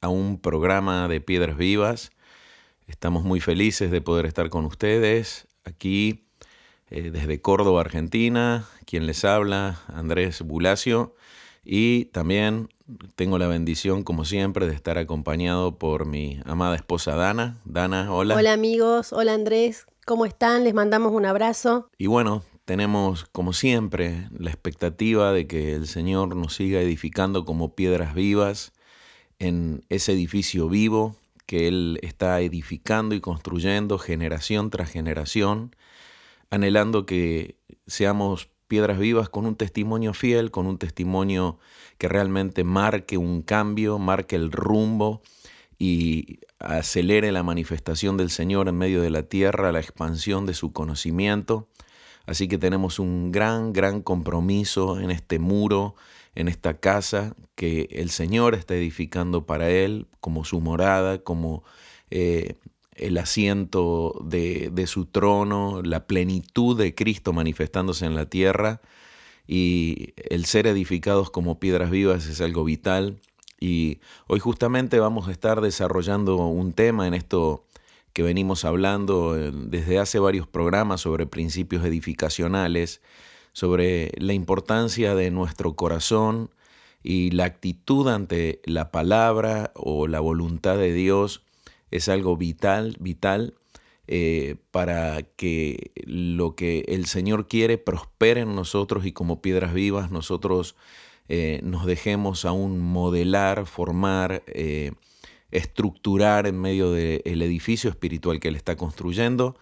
a un programa de Piedras Vivas. Estamos muy felices de poder estar con ustedes aquí eh, desde Córdoba, Argentina. Quien les habla, Andrés Bulacio. Y también tengo la bendición, como siempre, de estar acompañado por mi amada esposa Dana. Dana, hola. Hola amigos, hola Andrés, ¿cómo están? Les mandamos un abrazo. Y bueno, tenemos, como siempre, la expectativa de que el Señor nos siga edificando como piedras vivas en ese edificio vivo que Él está edificando y construyendo generación tras generación, anhelando que seamos piedras vivas con un testimonio fiel, con un testimonio que realmente marque un cambio, marque el rumbo y acelere la manifestación del Señor en medio de la tierra, la expansión de su conocimiento. Así que tenemos un gran, gran compromiso en este muro, en esta casa que el Señor está edificando para Él como su morada, como eh, el asiento de, de su trono, la plenitud de Cristo manifestándose en la tierra y el ser edificados como piedras vivas es algo vital. Y hoy justamente vamos a estar desarrollando un tema en esto que venimos hablando eh, desde hace varios programas sobre principios edificacionales sobre la importancia de nuestro corazón y la actitud ante la palabra o la voluntad de Dios es algo vital, vital eh, para que lo que el Señor quiere prospere en nosotros y como piedras vivas nosotros eh, nos dejemos aún modelar, formar, eh, estructurar en medio del edificio espiritual que Él está construyendo.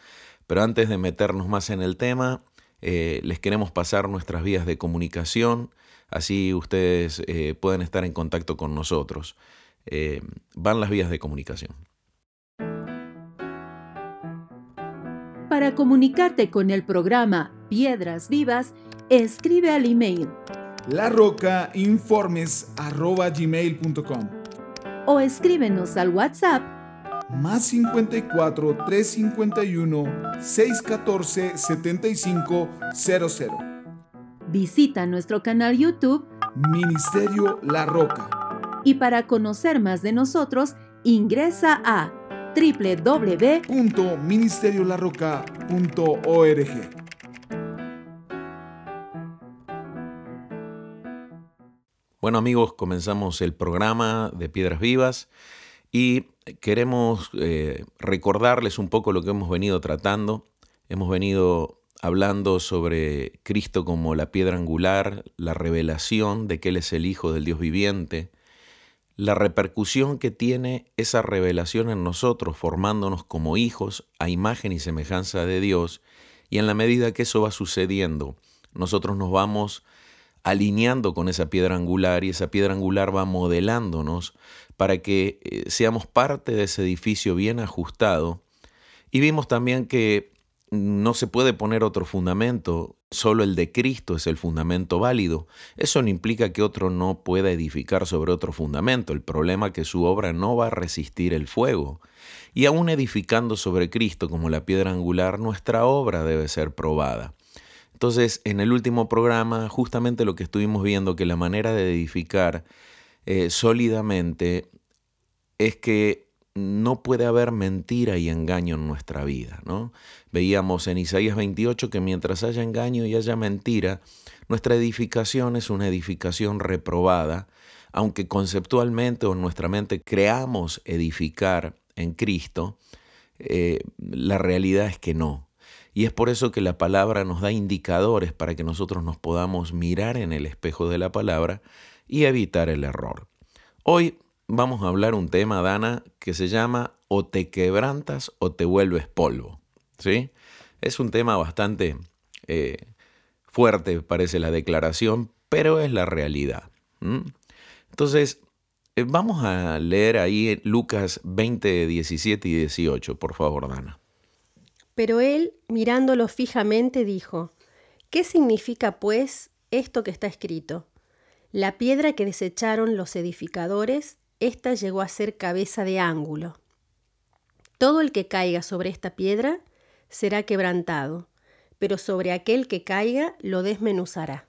Pero antes de meternos más en el tema, eh, les queremos pasar nuestras vías de comunicación, así ustedes eh, pueden estar en contacto con nosotros. Eh, van las vías de comunicación. Para comunicarte con el programa Piedras Vivas, escribe al email larrocainformes.gmail.com o escríbenos al WhatsApp más 54 351 614 7500. Visita nuestro canal YouTube Ministerio La Roca. Y para conocer más de nosotros, ingresa a www.ministeriolarroca.org. Bueno amigos, comenzamos el programa de Piedras Vivas y queremos eh, recordarles un poco lo que hemos venido tratando. Hemos venido hablando sobre Cristo como la piedra angular, la revelación de que Él es el Hijo del Dios viviente, la repercusión que tiene esa revelación en nosotros, formándonos como hijos a imagen y semejanza de Dios, y en la medida que eso va sucediendo, nosotros nos vamos alineando con esa piedra angular y esa piedra angular va modelándonos para que eh, seamos parte de ese edificio bien ajustado. Y vimos también que no se puede poner otro fundamento, solo el de Cristo es el fundamento válido. Eso no implica que otro no pueda edificar sobre otro fundamento. El problema es que su obra no va a resistir el fuego. Y aún edificando sobre Cristo como la piedra angular, nuestra obra debe ser probada. Entonces, en el último programa, justamente lo que estuvimos viendo, que la manera de edificar eh, sólidamente es que no puede haber mentira y engaño en nuestra vida. ¿no? Veíamos en Isaías 28 que mientras haya engaño y haya mentira, nuestra edificación es una edificación reprobada, aunque conceptualmente o en nuestra mente creamos edificar en Cristo, eh, la realidad es que no. Y es por eso que la palabra nos da indicadores para que nosotros nos podamos mirar en el espejo de la palabra y evitar el error. Hoy vamos a hablar un tema, Dana, que se llama o te quebrantas o te vuelves polvo. ¿Sí? Es un tema bastante eh, fuerte, parece la declaración, pero es la realidad. Entonces, Eh, vamos a leer ahí Lucas 20, 17 y 18, por favor, Dana. Pero él, mirándolo fijamente, dijo, ¿qué significa pues esto que está escrito? La piedra que desecharon los edificadores, ésta llegó a ser cabeza de ángulo. Todo el que caiga sobre esta piedra será quebrantado, pero sobre aquel que caiga lo desmenuzará.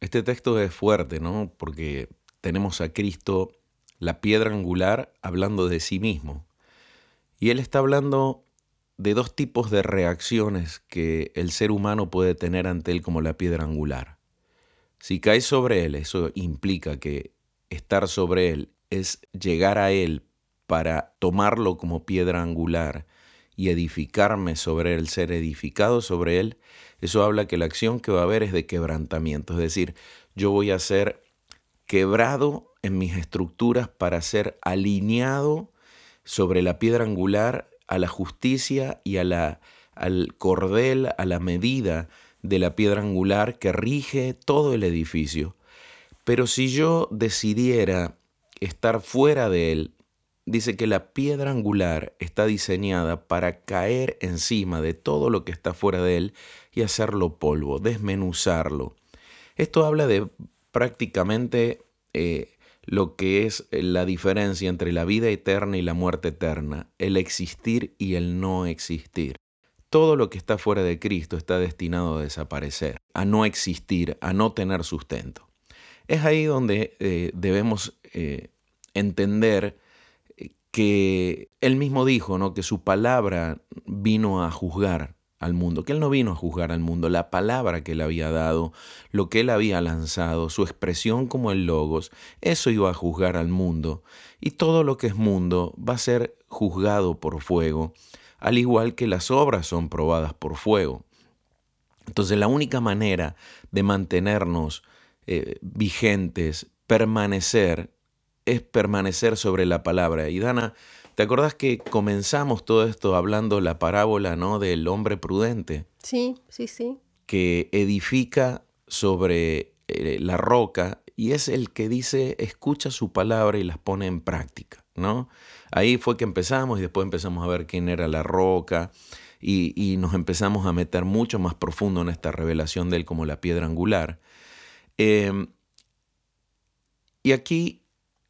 Este texto es fuerte, ¿no? Porque tenemos a Cristo, la piedra angular, hablando de sí mismo. Y Él está hablando de dos tipos de reacciones que el ser humano puede tener ante Él como la piedra angular. Si caes sobre Él, eso implica que estar sobre Él es llegar a Él para tomarlo como piedra angular y edificarme sobre él, ser edificado sobre él, eso habla que la acción que va a haber es de quebrantamiento, es decir, yo voy a ser quebrado en mis estructuras para ser alineado sobre la piedra angular a la justicia y a la, al cordel, a la medida de la piedra angular que rige todo el edificio. Pero si yo decidiera estar fuera de él, dice que la piedra angular está diseñada para caer encima de todo lo que está fuera de él y hacerlo polvo, desmenuzarlo. Esto habla de prácticamente eh, lo que es eh, la diferencia entre la vida eterna y la muerte eterna, el existir y el no existir. Todo lo que está fuera de Cristo está destinado a desaparecer, a no existir, a no tener sustento. Es ahí donde eh, debemos entender que él mismo dijo, ¿no? que su palabra vino a juzgar al mundo, que él no vino a juzgar al mundo, la palabra que él había dado, lo que él había lanzado, su expresión como el logos, eso iba a juzgar al mundo, y todo lo que es mundo va a ser juzgado por fuego, al igual que las obras son probadas por fuego. Entonces la única manera de mantenernos eh, vigentes, permanecer, es permanecer sobre la palabra. Y Dana, ¿te acordás que comenzamos todo esto hablando la parábola, ¿no? Del hombre prudente. Sí, sí, sí. Que edifica sobre eh, la roca y es el que dice, escucha su palabra y las pone en práctica, ¿no? Ahí fue que empezamos y después empezamos a ver quién era la roca y, nos empezamos a meter mucho más profundo en esta revelación de él como la piedra angular. Em, y aquí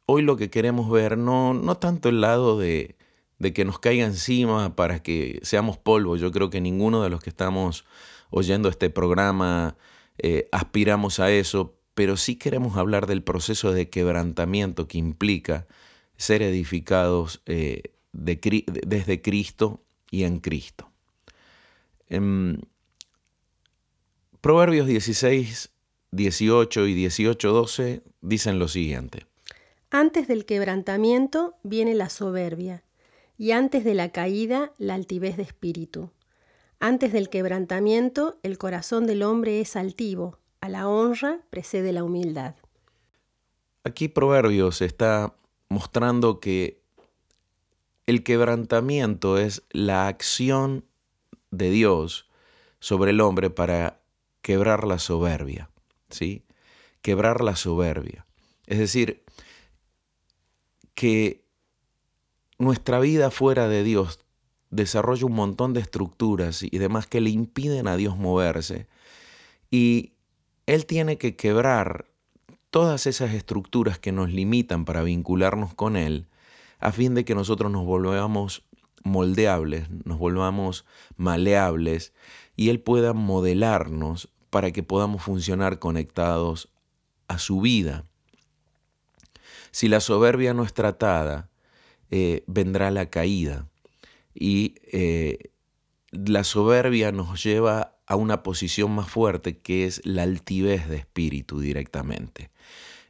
hoy lo que queremos ver no, no tanto el lado de, de que nos caiga encima para que seamos polvo. Yo creo que ninguno de los que estamos oyendo este programa eh, aspiramos a eso, pero sí queremos hablar del proceso de quebrantamiento que implica ser edificados eh, desde Cristo y en Cristo. En em, Proverbios 16, 18 y 18, 12 dicen lo siguiente. Antes del quebrantamiento viene la soberbia, y antes de la caída la altivez de espíritu. Antes del quebrantamiento el corazón del hombre es altivo, a la honra precede la humildad. Aquí Proverbios está mostrando que el quebrantamiento es la acción de Dios sobre el hombre para quebrar la soberbia, ¿sí? Quebrar la soberbia. Es decir, que nuestra vida fuera de Dios desarrolla un montón de estructuras y demás que le impiden a Dios moverse. Y Él tiene que quebrar todas esas estructuras que nos limitan para vincularnos con Él, a fin de que nosotros nos volvamos moldeables, nos volvamos maleables y Él pueda modelarnos para que podamos funcionar conectados a su vida. Si la soberbia no es tratada, eh, vendrá la caída. Y eh, la soberbia nos lleva a una posición más fuerte que es la altivez de espíritu directamente.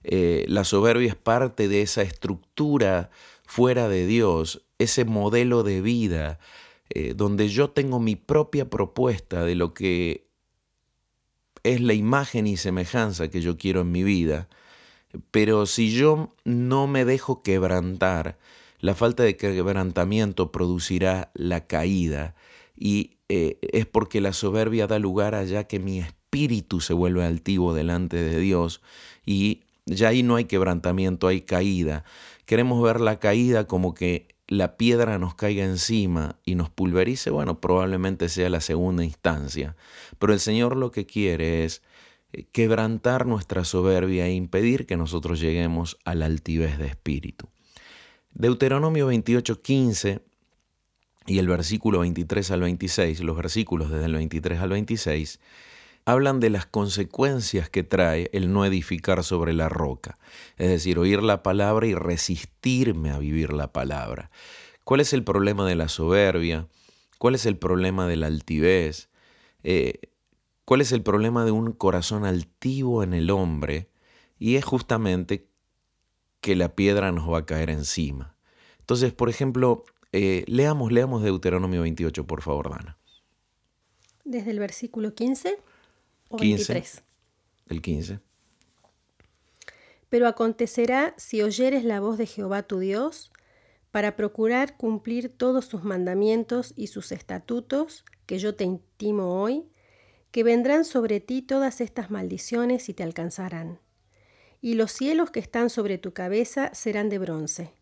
Eh, la soberbia es parte de esa estructura fuera de Dios, ese modelo de vida donde yo tengo mi propia propuesta de lo que es la imagen y semejanza que yo quiero en mi vida. Pero si yo no me dejo quebrantar, la falta de quebrantamiento producirá la caída. Y eh, es porque la soberbia da lugar allá que mi espíritu se vuelve altivo delante de Dios y ya ahí no hay quebrantamiento, hay caída. Queremos ver la caída como que la piedra nos caiga encima y nos pulverice, bueno, probablemente sea la segunda instancia. Pero el Señor lo que quiere es eh, quebrantar nuestra soberbia e impedir que nosotros lleguemos a la altivez de espíritu. Deuteronomio 28, 15 y el versículo 23 al 26, los versículos desde el 23 al 26, hablan de las consecuencias que trae el no edificar sobre la roca, es decir, oír la palabra y resistirme a vivir la palabra. ¿Cuál es el problema de la soberbia? ¿Cuál es el problema de la altivez? Eh, ¿Cuál es el problema de un corazón altivo en el hombre? Y es justamente que la piedra nos va a caer encima. Entonces, por ejemplo, eh, leamos, leamos Deuteronomio 28, por favor, Dana. Desde el versículo 15 o 15. 23. El 15. Pero acontecerá si oyeres la voz de Jehová tu Dios, para procurar cumplir todos sus mandamientos y sus estatutos que yo te intimo hoy, que vendrán sobre ti todas estas maldiciones y te alcanzarán. Y los cielos que están sobre tu cabeza serán de bronce,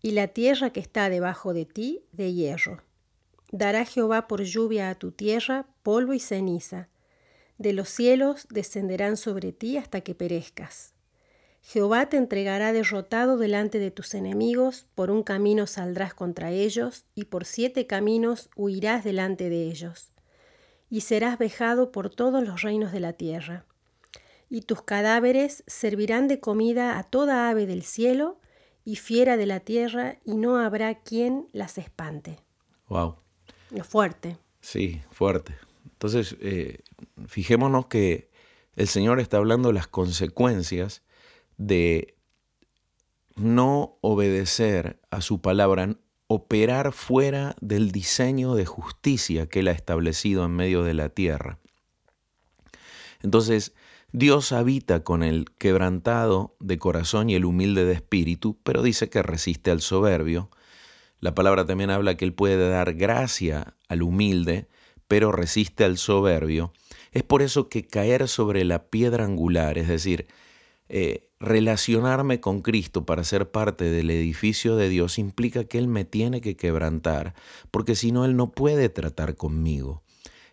y la tierra que está debajo de ti de hierro. Dará Jehová por lluvia a tu tierra polvo y ceniza. De los cielos descenderán sobre ti hasta que perezcas. Jehová te entregará derrotado delante de tus enemigos, por un camino saldrás contra ellos, y por siete caminos huirás delante de ellos. Y serás vejado por todos los reinos de la tierra. Y tus cadáveres servirán de comida a toda ave del cielo y fiera de la tierra, y no habrá quien las espante. Wow. Lo fuerte. Sí, fuerte. Entonces, eh, fijémonos que el Señor está hablando de las consecuencias de no obedecer a su palabra, operar fuera del diseño de justicia que Él ha establecido en medio de la tierra. Entonces, Dios habita con el quebrantado de corazón y el humilde de espíritu, pero dice que resiste al soberbio. La palabra también habla que Él puede dar gracia al humilde, pero resiste al soberbio. Es por eso que caer sobre la piedra angular, es decir, eh, relacionarme con Cristo para ser parte del edificio de Dios implica que Él me tiene que quebrantar, porque si no, Él no puede tratar conmigo.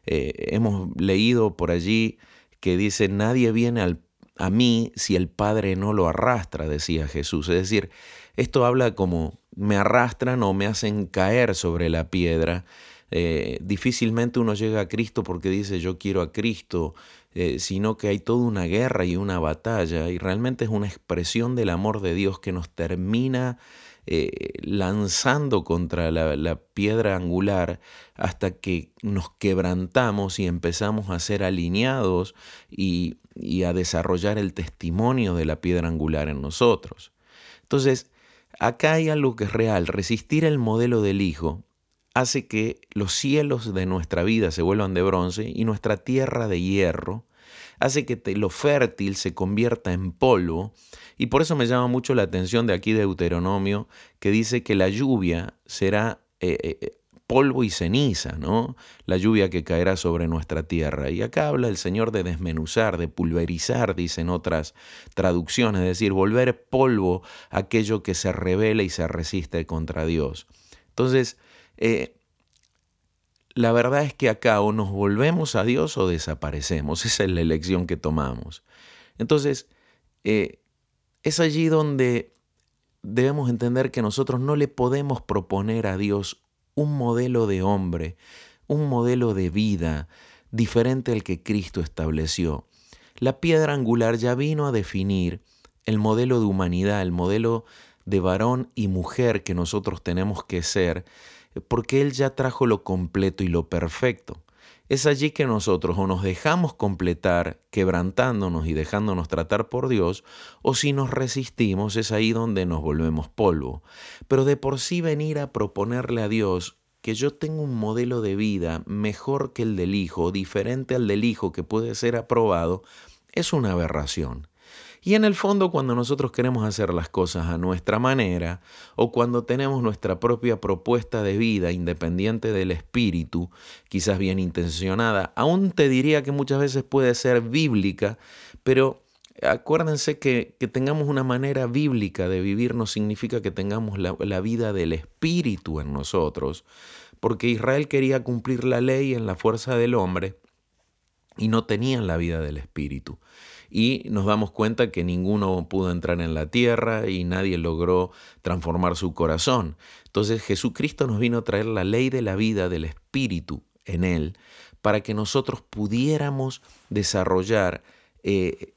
Eh, hemos leído por allí que dice, nadie viene a mí si el Padre no lo arrastra, decía Jesús. Es decir, esto habla como me arrastran o me hacen caer sobre la piedra. Eh, difícilmente uno llega a Cristo porque dice yo quiero a Cristo, eh, sino que hay toda una guerra y una batalla y realmente es una expresión del amor de Dios que nos termina eh, lanzando contra la, piedra angular hasta que nos quebrantamos y empezamos a ser alineados y, y a desarrollar el testimonio de la piedra angular en nosotros. Entonces, acá hay algo que es real. Resistir el modelo del Hijo hace que los cielos de nuestra vida se vuelvan de bronce y nuestra tierra de hierro, hace que lo fértil se convierta en polvo y por eso me llama mucho la atención de aquí de Deuteronomio, que dice que la lluvia será eh, eh, polvo y ceniza, ¿no? La lluvia que caerá sobre nuestra tierra. Y acá habla el Señor de desmenuzar, de pulverizar, dicen otras traducciones, es decir, volver polvo aquello que se revela y se resiste contra Dios. Entonces, eh, la verdad es que acá o nos volvemos a Dios o desaparecemos. Esa es la elección que tomamos. Entonces, es allí donde debemos entender que nosotros no le podemos proponer a Dios un modelo de hombre, un modelo de vida diferente al que Cristo estableció. La piedra angular ya vino a definir el modelo de humanidad, el modelo de varón y mujer que nosotros tenemos que ser, porque Él ya trajo lo completo y lo perfecto. Es allí que nosotros o nos dejamos completar quebrantándonos y dejándonos tratar por Dios, o si nos resistimos es ahí donde nos volvemos polvo. Pero de por sí venir a proponerle a Dios que yo tengo un modelo de vida mejor que el del Hijo, diferente al del Hijo que puede ser aprobado, es una aberración. Y en el fondo cuando nosotros queremos hacer las cosas a nuestra manera o cuando tenemos nuestra propia propuesta de vida independiente del espíritu, quizás bien intencionada, aún te diría que muchas veces puede ser bíblica, pero acuérdense que, que, tengamos una manera bíblica de vivir no significa que tengamos la, la, vida del Espíritu en nosotros, porque Israel quería cumplir la ley en la fuerza del hombre y no tenían la vida del Espíritu. Y nos damos cuenta que ninguno pudo entrar en la tierra y nadie logró transformar su corazón. Entonces Jesucristo nos vino a traer la ley de la vida del Espíritu en Él para que nosotros pudiéramos desarrollar eh,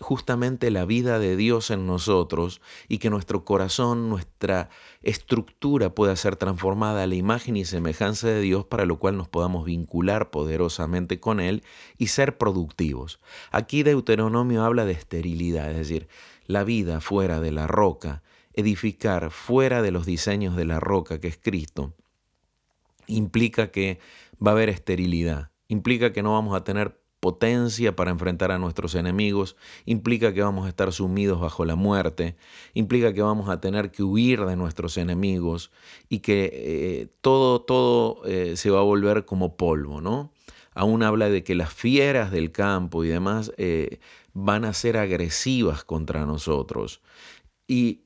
justamente la vida de Dios en nosotros y que nuestro corazón, nuestra estructura pueda ser transformada a la imagen y semejanza de Dios para lo cual nos podamos vincular poderosamente con Él y ser productivos. Aquí Deuteronomio habla de esterilidad, es decir, la vida fuera de la roca, edificar fuera de los diseños de la roca que es Cristo, implica que va a haber esterilidad, implica que no vamos a tener potencia para enfrentar a nuestros enemigos, implica que vamos a estar sumidos bajo la muerte, implica que vamos a tener que huir de nuestros enemigos y que eh, todo, todo eh, se va a volver como polvo, ¿no? Aún habla de que las fieras del campo y demás eh, van a ser agresivas contra nosotros. Y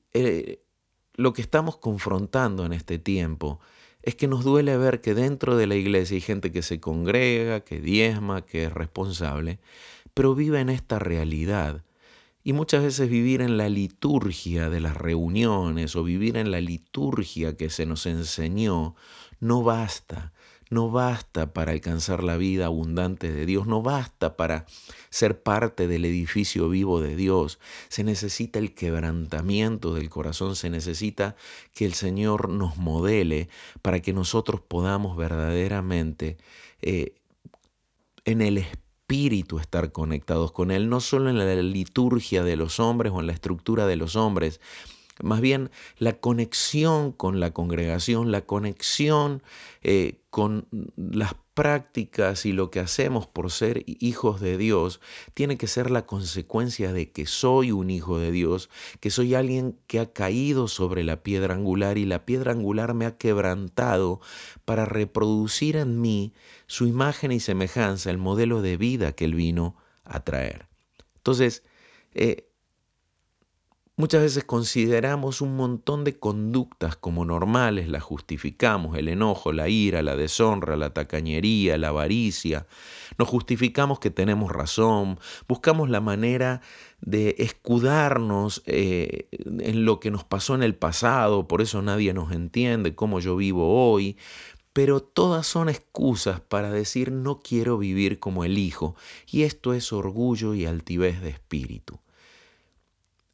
lo que estamos confrontando en este tiempo es que nos duele ver que dentro de la iglesia hay gente que se congrega, que diezma, que es responsable, pero vive en esta realidad. Y muchas veces vivir en la liturgia de las reuniones o vivir en la liturgia que se nos enseñó no basta no basta para alcanzar la vida abundante de Dios, no basta para ser parte del edificio vivo de Dios. Se necesita el quebrantamiento del corazón, se necesita que el Señor nos modele para que nosotros podamos verdaderamente eh, en el espíritu estar conectados con Él, no solo en la liturgia de los hombres o en la estructura de los hombres, más bien la conexión con la congregación, la conexión eh, con las prácticas y lo que hacemos por ser hijos de Dios, tiene que ser la consecuencia de que soy un hijo de Dios, que soy alguien que ha caído sobre la piedra angular y la piedra angular me ha quebrantado para reproducir en mí su imagen y semejanza, el modelo de vida que Él vino a traer. Entonces, eh, Muchas veces consideramos un montón de conductas como normales, las justificamos, el enojo, la ira, la deshonra, la tacañería, la avaricia. Nos justificamos que tenemos razón, buscamos la manera de escudarnos eh, en lo que nos pasó en el pasado, por eso nadie nos entiende cómo yo vivo hoy, pero todas son excusas para decir no quiero vivir como el Hijo, y esto es orgullo y altivez de espíritu.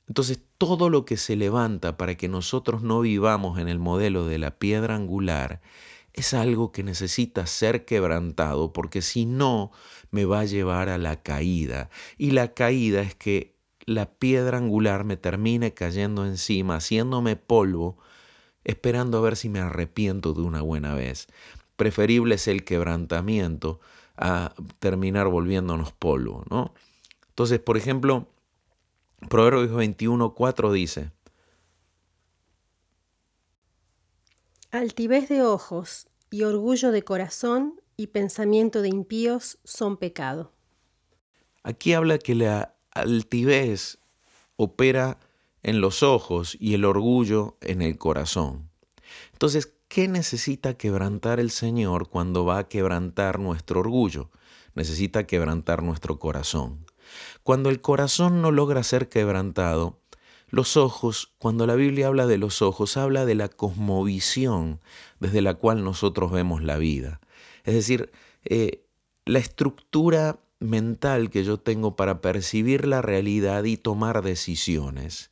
Entonces todo lo que se levanta para que nosotros no vivamos en el modelo de la piedra angular es algo que necesita ser quebrantado porque si no me va a llevar a la caída. Y la caída es que la piedra angular me termine cayendo encima, haciéndome polvo, esperando a ver si me arrepiento de una buena vez. Preferible es el quebrantamiento a terminar volviéndonos polvo, ¿no? Entonces, por ejemplo, Proverbios 21, 4 dice, Altivez de ojos y orgullo de corazón y pensamiento de impíos son pecado. Aquí habla que la altivez opera en los ojos y el orgullo en el corazón. Entonces, ¿qué necesita quebrantar el Señor cuando va a quebrantar nuestro orgullo? Necesita quebrantar nuestro corazón. Cuando el corazón no logra ser quebrantado, los ojos, cuando la Biblia habla de los ojos, habla de la cosmovisión desde la cual nosotros vemos la vida. Es decir, eh, la estructura mental que yo tengo para percibir la realidad y tomar decisiones.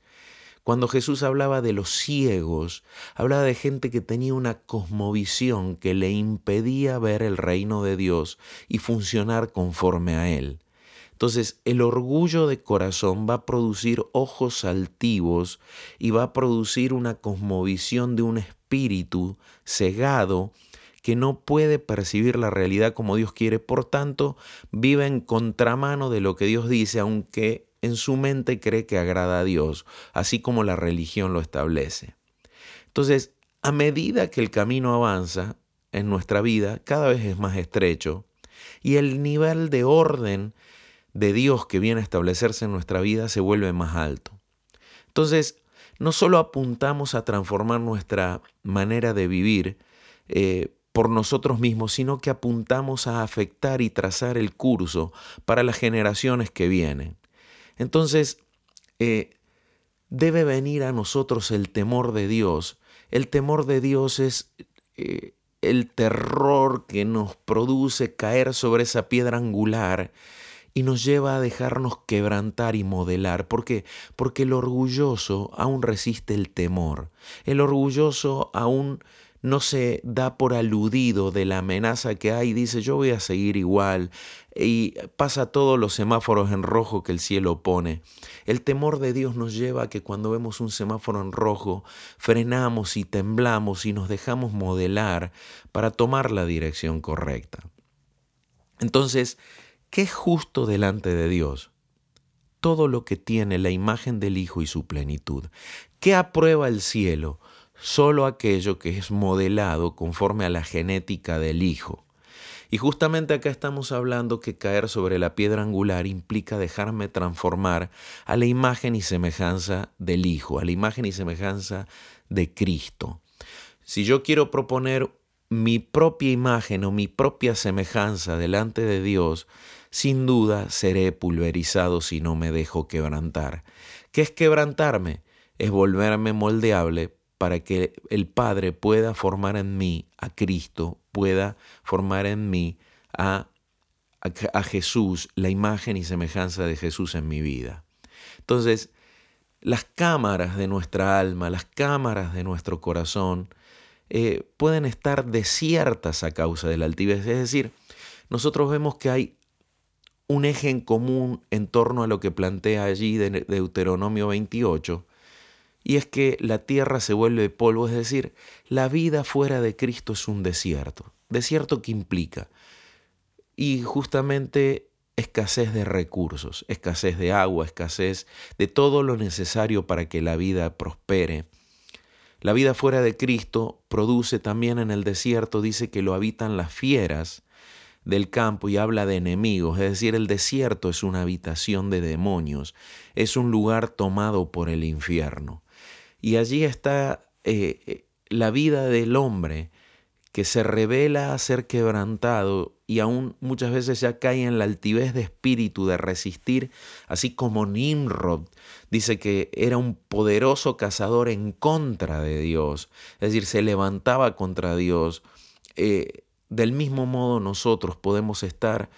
Cuando Jesús hablaba de los ciegos, hablaba de gente que tenía una cosmovisión que le impedía ver el reino de Dios y funcionar conforme a él. Entonces, el orgullo de corazón va a producir ojos altivos y va a producir una cosmovisión de un espíritu cegado que no puede percibir la realidad como Dios quiere, por tanto, vive en contramano de lo que Dios dice, aunque en su mente cree que agrada a Dios, así como la religión lo establece. Entonces, a medida que el camino avanza en nuestra vida, cada vez es más estrecho y el nivel de orden de Dios que viene a establecerse en nuestra vida se vuelve más alto. Entonces, no solo apuntamos a transformar nuestra manera de vivir eh, por nosotros mismos, sino que apuntamos a afectar y trazar el curso para las generaciones que vienen. Entonces, eh, debe venir a nosotros el temor de Dios. El temor de Dios es eh, el terror que nos produce caer sobre esa piedra angular y nos lleva a dejarnos quebrantar y modelar. ¿Por qué? Porque el orgulloso aún resiste el temor. El orgulloso aún no se da por aludido de la amenaza que hay, dice yo voy a seguir igual y pasa todos los semáforos en rojo que el cielo pone. El temor de Dios nos lleva a que cuando vemos un semáforo en rojo frenamos y temblamos y nos dejamos modelar para tomar la dirección correcta. Entonces, ¿qué es justo delante de Dios? Todo lo que tiene la imagen del Hijo y su plenitud. ¿Qué aprueba el cielo? solo aquello que es modelado conforme a la genética del Hijo. Y justamente acá estamos hablando que caer sobre la piedra angular implica dejarme transformar a la imagen y semejanza del Hijo, a la imagen y semejanza de Cristo. Si yo quiero proponer mi propia imagen o mi propia semejanza delante de Dios, sin duda seré pulverizado si no me dejo quebrantar. ¿Qué es quebrantarme? Es volverme moldeable para que el Padre pueda formar en mí a Cristo, pueda formar en mí a, a, Jesús, la imagen y semejanza de Jesús en mi vida. Entonces, las cámaras de nuestra alma, las cámaras de nuestro corazón, eh, pueden estar desiertas a causa de la altivez. Es decir, nosotros vemos que hay un eje en común en torno a lo que plantea allí de Deuteronomio 28, y es que la tierra se vuelve polvo, es decir, la vida fuera de Cristo es un desierto. Desierto que implica. Y justamente escasez de recursos, escasez de agua, escasez de todo lo necesario para que la vida prospere. La vida fuera de Cristo produce también en el desierto, dice que lo habitan las fieras del campo y habla de enemigos, es decir, el desierto es una habitación de demonios, es un lugar tomado por el infierno. Y allí está eh, eh, la vida del hombre que se revela a ser quebrantado y aún muchas veces ya cae en la altivez de espíritu de resistir, así como Nimrod dice que era un poderoso cazador en contra de Dios, es decir, se levantaba contra Dios. Eh, del mismo modo nosotros podemos estar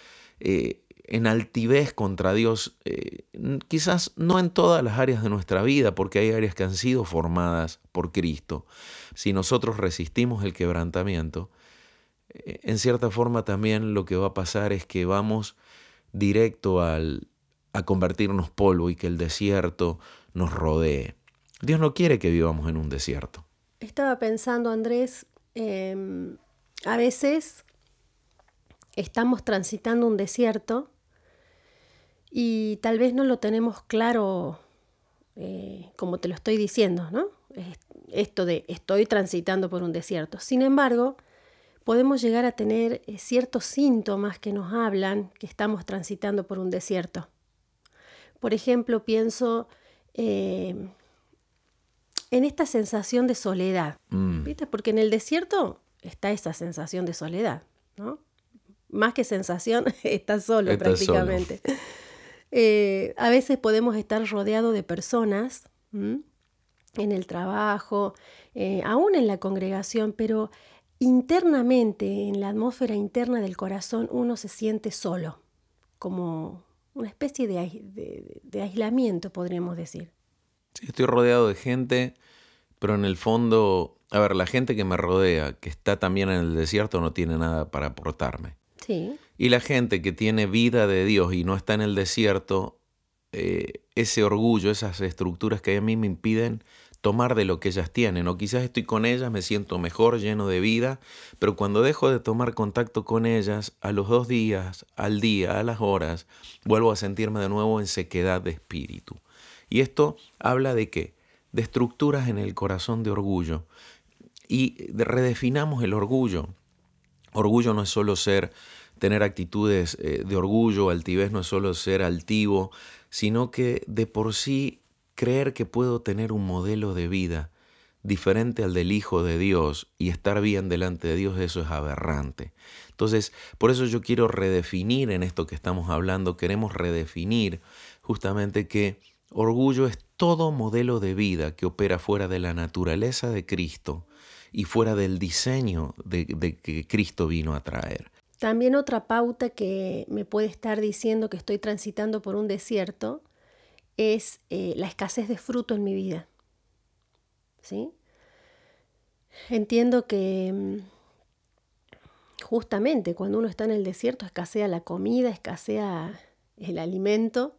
en altivez contra Dios, eh, quizás no en todas las áreas de nuestra vida, porque hay áreas que han sido formadas por Cristo. Si nosotros resistimos el quebrantamiento, eh, en cierta forma también lo que va a pasar es que vamos directo al, a convertirnos polvo y que el desierto nos rodee. Dios no quiere que vivamos en un desierto. Estaba pensando, Andrés, em, a veces estamos transitando un desierto y tal vez no lo tenemos claro eh, como te lo estoy diciendo, ¿no? Esto de estoy transitando por un desierto. Sin embargo, podemos llegar a tener eh, ciertos síntomas que nos hablan que estamos transitando por un desierto. Por ejemplo, pienso eh, en esta sensación de soledad, mm. ¿viste? Porque en el desierto está esa sensación de soledad, ¿no? Más que sensación, está solo prácticamente. Eh, a veces podemos estar rodeados de personas en el trabajo, eh, aún en la congregación, pero internamente, en la atmósfera interna del corazón, uno se siente solo, como una especie de, de aislamiento, podríamos decir. Sí, estoy rodeado de gente, pero en el fondo, a ver, la gente que me rodea, que está también en el desierto, no tiene nada para aportarme. Y la gente que tiene vida de Dios y no está en el desierto, eh, ese orgullo, esas estructuras que a mí me impiden tomar de lo que ellas tienen. O quizás estoy con ellas, me siento mejor, lleno de vida, pero cuando dejo de tomar contacto con ellas, a los dos días, al día, a las horas, vuelvo a sentirme de nuevo en sequedad de espíritu. Y esto habla de qué? De estructuras en el corazón de orgullo. Y redefinamos el orgullo. Orgullo no es solo ser tener actitudes eh, de orgullo, altivez no es solo ser altivo, sino que de por sí creer que puedo tener un modelo de vida diferente al del Hijo de Dios y estar bien delante de Dios, eso es aberrante. Entonces, por eso yo quiero redefinir en esto que estamos hablando, queremos redefinir justamente que orgullo es todo modelo de vida que opera fuera de la naturaleza de Cristo y fuera del diseño de, que Cristo vino a traer. También otra pauta que me puede estar diciendo que estoy transitando por un desierto es eh, la escasez de fruto en mi vida. ¿Sí? Entiendo que mm, justamente cuando uno está en el desierto escasea la comida, escasea el alimento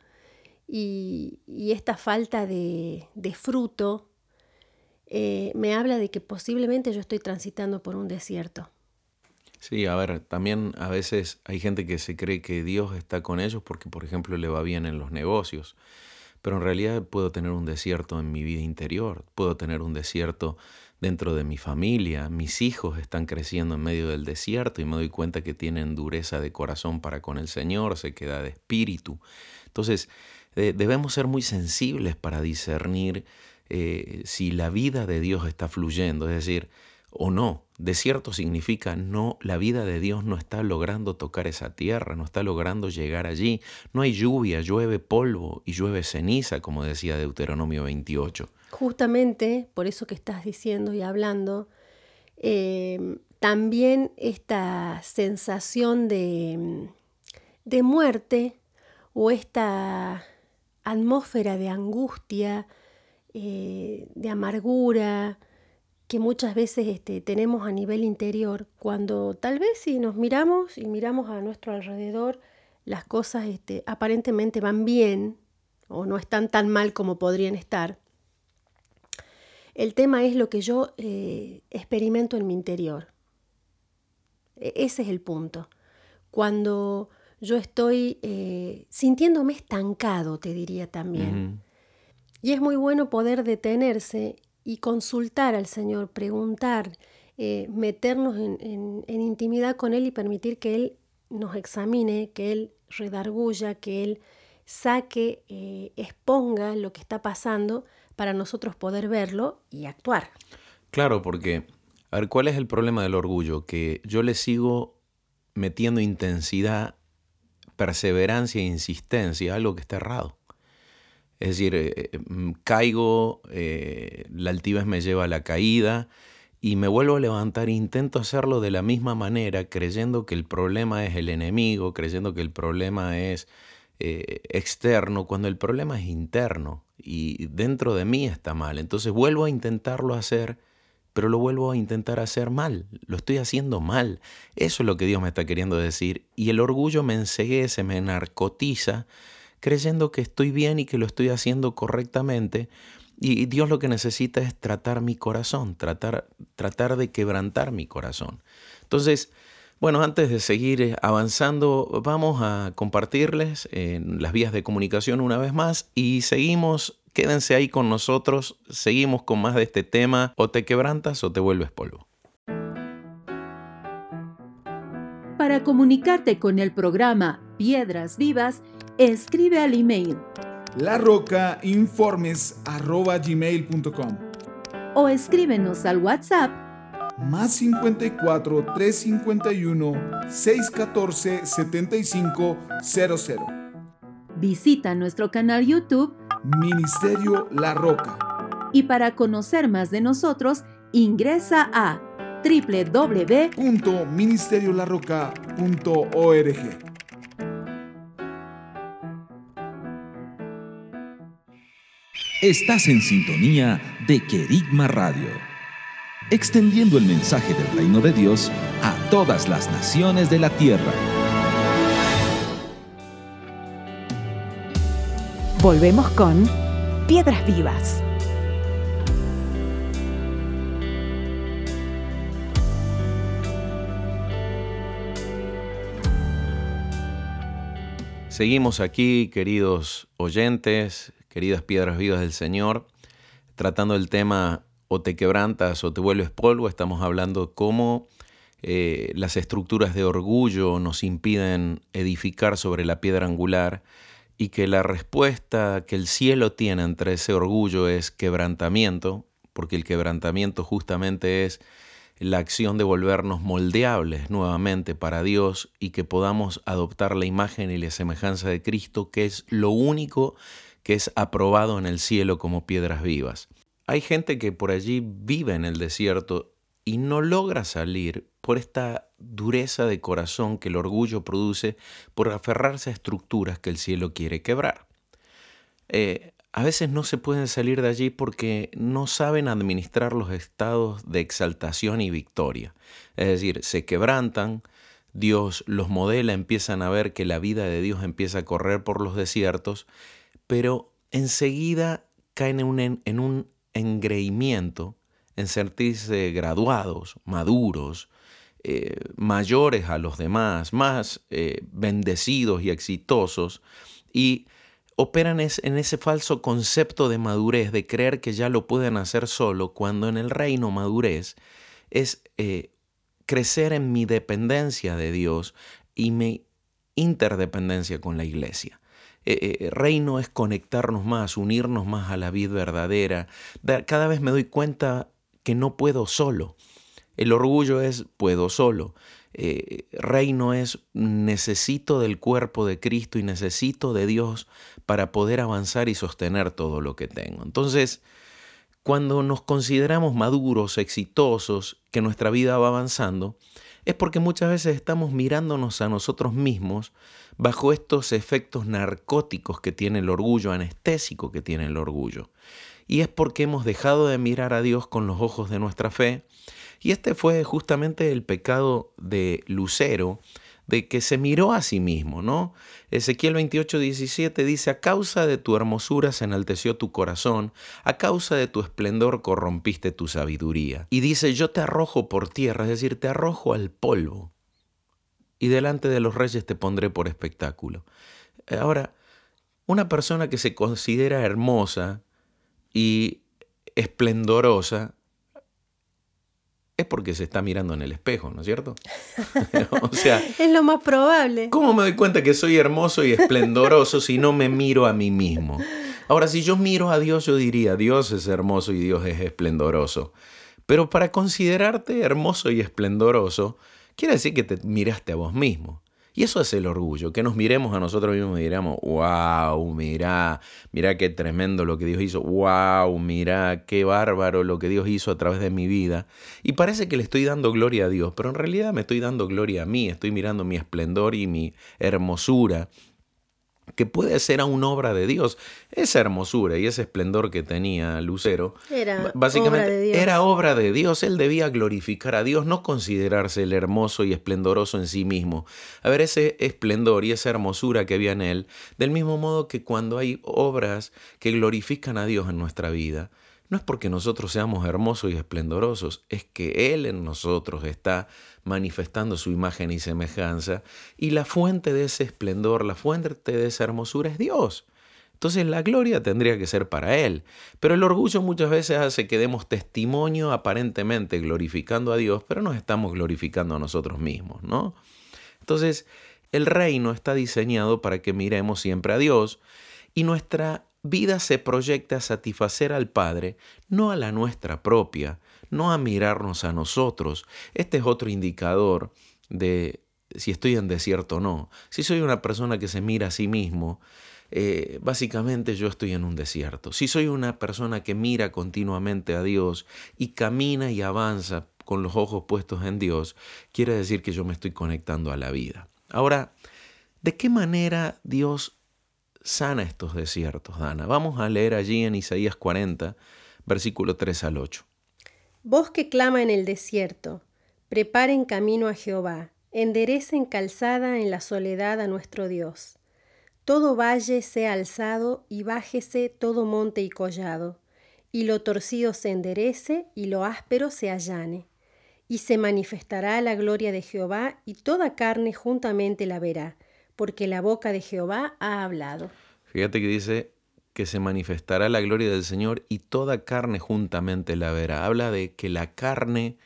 y, esta falta de, fruto eh, me habla de que posiblemente yo estoy transitando por un desierto. Sí, a ver, también a veces hay gente que se cree que Dios está con ellos porque, por ejemplo, le va bien en los negocios, pero en realidad puedo tener un desierto en mi vida interior, puedo tener un desierto dentro de mi familia, mis hijos están creciendo en medio del desierto y me doy cuenta que tienen dureza de corazón para con el Señor, se queda de espíritu. Entonces, debemos ser muy sensibles para discernir eh, si la vida de Dios está fluyendo, es decir, o no. Desierto significa no, la vida de Dios no está logrando tocar esa tierra, no está logrando llegar allí. No hay lluvia, llueve polvo y llueve ceniza, como decía Deuteronomio 28. Justamente por eso que estás diciendo y hablando, eh, también esta sensación de, de muerte o esta atmósfera de angustia, eh, de amargura, que muchas veces este, tenemos a nivel interior, cuando tal vez si nos miramos y miramos a nuestro alrededor, las cosas este, aparentemente van bien o no están tan mal como podrían estar. El tema es lo que yo eh, experimento en mi interior. E-, ese es el punto. Cuando yo estoy eh, sintiéndome estancado, te diría también. Y es muy bueno poder detenerse y consultar al Señor, preguntar, eh, meternos en, intimidad con Él y permitir que Él nos examine, que Él redarguya, que Él saque, eh, exponga lo que está pasando para nosotros poder verlo y actuar. Claro, porque, a ver, ¿cuál es el problema del orgullo? Que yo le sigo metiendo intensidad, perseverancia e insistencia a algo que está errado. Es decir, eh, eh, mm, caigo, eh, la altivez me lleva a la caída y me vuelvo a levantar e intento hacerlo de la misma manera, creyendo que el problema es el enemigo, creyendo que el problema es externo, cuando el problema es interno y dentro de mí está mal. Entonces vuelvo a intentarlo hacer, pero lo vuelvo a intentar hacer mal, lo estoy haciendo mal. Eso es lo que Dios me está queriendo decir y el orgullo me enseguece, me narcotiza creyendo que estoy bien y que lo estoy haciendo correctamente. Y Dios lo que necesita es tratar mi corazón, tratar, tratar de quebrantar mi corazón. Entonces, bueno, antes de seguir eh, avanzando, vamos a compartirles en las vías de comunicación una vez más y seguimos, quédense ahí con nosotros, seguimos con más de este tema, o te quebrantas o te vuelves polvo. Para comunicarte con el programa Piedras Vivas, escribe al email larrocainformes.gmail.com o escríbenos al WhatsApp más 54 351 614 7500. Visita nuestro canal YouTube Ministerio La Roca. Y para conocer más de nosotros, ingresa a www.ministeriolarroca.org. Estás en sintonía de Querigma Radio, extendiendo el mensaje del reino de Dios a todas las naciones de la tierra. Volvemos con Piedras Vivas. Seguimos aquí, queridos oyentes, queridas piedras vivas del Señor, tratando el tema o te quebrantas o te vuelves polvo, estamos hablando cómo eh, las estructuras de orgullo nos impiden edificar sobre la piedra angular y que la respuesta que el cielo tiene entre ese orgullo es quebrantamiento, porque el quebrantamiento justamente es la acción de volvernos moldeables nuevamente para Dios y que podamos adoptar la imagen y la semejanza de Cristo, que es lo único que es aprobado en el cielo como piedras vivas. Hay gente que por allí vive en el desierto y no logra salir por esta dureza de corazón que el orgullo produce por aferrarse a estructuras que el cielo quiere quebrar. Eh, a veces no se pueden salir de allí porque no saben administrar los estados de exaltación y victoria. Es decir, se quebrantan, Dios los modela, empiezan a ver que la vida de Dios empieza a correr por los desiertos, pero enseguida caen en un, en un engreimiento, en sentirse graduados, maduros, eh, mayores a los demás, más eh, bendecidos y exitosos, y operan en ese falso concepto de madurez, de creer que ya lo pueden hacer solo, cuando en el reino madurez es eh, crecer en mi dependencia de Dios y mi interdependencia con la iglesia. Reino es conectarnos más, unirnos más a la vida verdadera. Cada vez me doy cuenta que no puedo solo. El orgullo es puedo solo. Eh, reino es necesito del cuerpo de Cristo y necesito de Dios para poder avanzar y sostener todo lo que tengo. Entonces, cuando nos consideramos maduros, exitosos, que nuestra vida va avanzando, es porque muchas veces estamos mirándonos a nosotros mismos bajo estos efectos narcóticos que tiene el orgullo, anestésico que tiene el orgullo. Y es porque hemos dejado de mirar a Dios con los ojos de nuestra fe y este fue justamente el pecado de Lucero, de que se miró a sí mismo, ¿no? Ezequiel 28, 17 dice, a causa de tu hermosura se enalteció tu corazón, a causa de tu esplendor corrompiste tu sabiduría. Y dice, yo te arrojo por tierra, es decir, te arrojo al polvo, y delante de los reyes te pondré por espectáculo. Ahora, una persona que se considera hermosa y esplendorosa, es porque se está mirando en el espejo, ¿no es cierto? o sea, es lo más probable. ¿Cómo me doy cuenta que soy hermoso y esplendoroso si no me miro a mí mismo? Ahora, si yo miro a Dios, yo diría, Dios es hermoso y Dios es esplendoroso. Pero para considerarte hermoso y esplendoroso, quiere decir que te miraste a vos mismo. Y eso es el orgullo, que nos miremos a nosotros mismos y diramos, wow, mira, mira qué tremendo lo que Dios hizo, wow, mira qué bárbaro lo que Dios hizo a través de mi vida. Y parece que le estoy dando gloria a Dios, pero en realidad me estoy dando gloria a mí, estoy mirando mi esplendor y mi hermosura que puede ser aún obra de Dios. Esa hermosura y ese esplendor que tenía Lucero, era básicamente obra era obra de Dios. Él debía glorificar a Dios, no considerarse el hermoso y esplendoroso en sí mismo. A ver, ese esplendor y esa hermosura que había en él, del mismo modo que cuando hay obras que glorifican a Dios en nuestra vida, no es porque nosotros seamos hermosos y esplendorosos, es que Él en nosotros está manifestando su imagen y semejanza, y la fuente de ese esplendor, la fuente de esa hermosura es Dios. Entonces la gloria tendría que ser para Él. Pero el orgullo muchas veces hace que demos testimonio aparentemente glorificando a Dios, pero nos estamos glorificando a nosotros mismos, ¿no? Entonces, el reino está diseñado para que miremos siempre a Dios y nuestra vida se proyecta a satisfacer al Padre, no a la nuestra propia, no a mirarnos a nosotros. Este es otro indicador de si estoy en desierto o no. Si soy una persona que se mira a sí mismo, eh, básicamente yo estoy en un desierto. Si soy una persona que mira continuamente a Dios y camina y avanza con los ojos puestos en Dios, quiere decir que yo me estoy conectando a la vida. Ahora, ¿de qué manera Dios sana estos desiertos, Dana? Vamos a leer allí en Isaías 40, versículo 3 al 8. Voz que clama en el desierto, preparen camino a Jehová, enderecen calzada en la soledad a nuestro Dios. Todo valle sea alzado y bájese todo monte y collado, y lo torcido se enderece y lo áspero se allane. Y se manifestará la gloria de Jehová, y toda carne juntamente la verá, porque la boca de Jehová ha hablado. Fíjate que dice, que se manifestará la gloria del Señor y toda carne juntamente la verá. Habla de que la carne